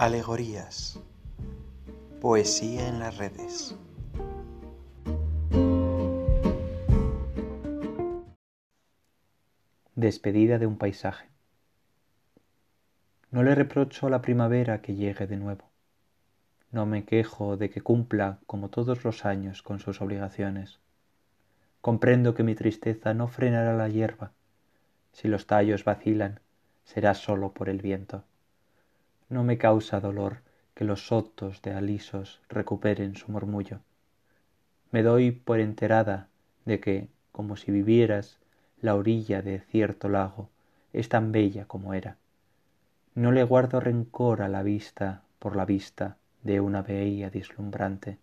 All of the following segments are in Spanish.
Alegorías. Poesía en las redes. Despedida de un paisaje. No le reprocho a la primavera que llegue de nuevo. No me quejo de que cumpla, como todos los años, con sus obligaciones. Comprendo que mi tristeza no frenará la hierba. Si los tallos vacilan, será solo por el viento no me causa dolor que los sotos de alisos recuperen su murmullo. Me doy por enterada de que, como si vivieras, la orilla de cierto lago es tan bella como era. No le guardo rencor a la vista por la vista de una behía deslumbrante.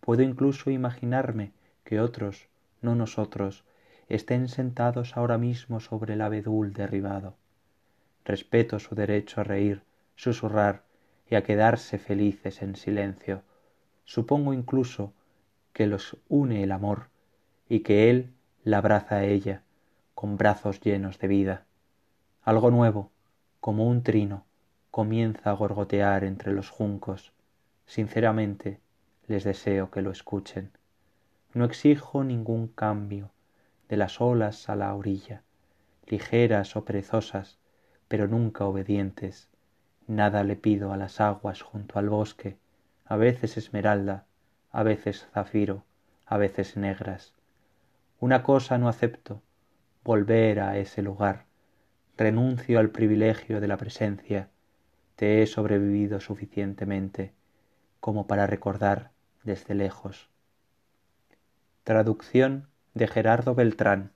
Puedo incluso imaginarme que otros, no nosotros, estén sentados ahora mismo sobre el abedul derribado. Respeto su derecho a reír susurrar y a quedarse felices en silencio. Supongo incluso que los une el amor y que él la abraza a ella con brazos llenos de vida. Algo nuevo, como un trino, comienza a gorgotear entre los juncos. Sinceramente, les deseo que lo escuchen. No exijo ningún cambio de las olas a la orilla, ligeras o perezosas, pero nunca obedientes, Nada le pido a las aguas junto al bosque, a veces esmeralda, a veces zafiro, a veces negras. Una cosa no acepto, volver a ese lugar. Renuncio al privilegio de la presencia. Te he sobrevivido suficientemente como para recordar desde lejos. Traducción de Gerardo Beltrán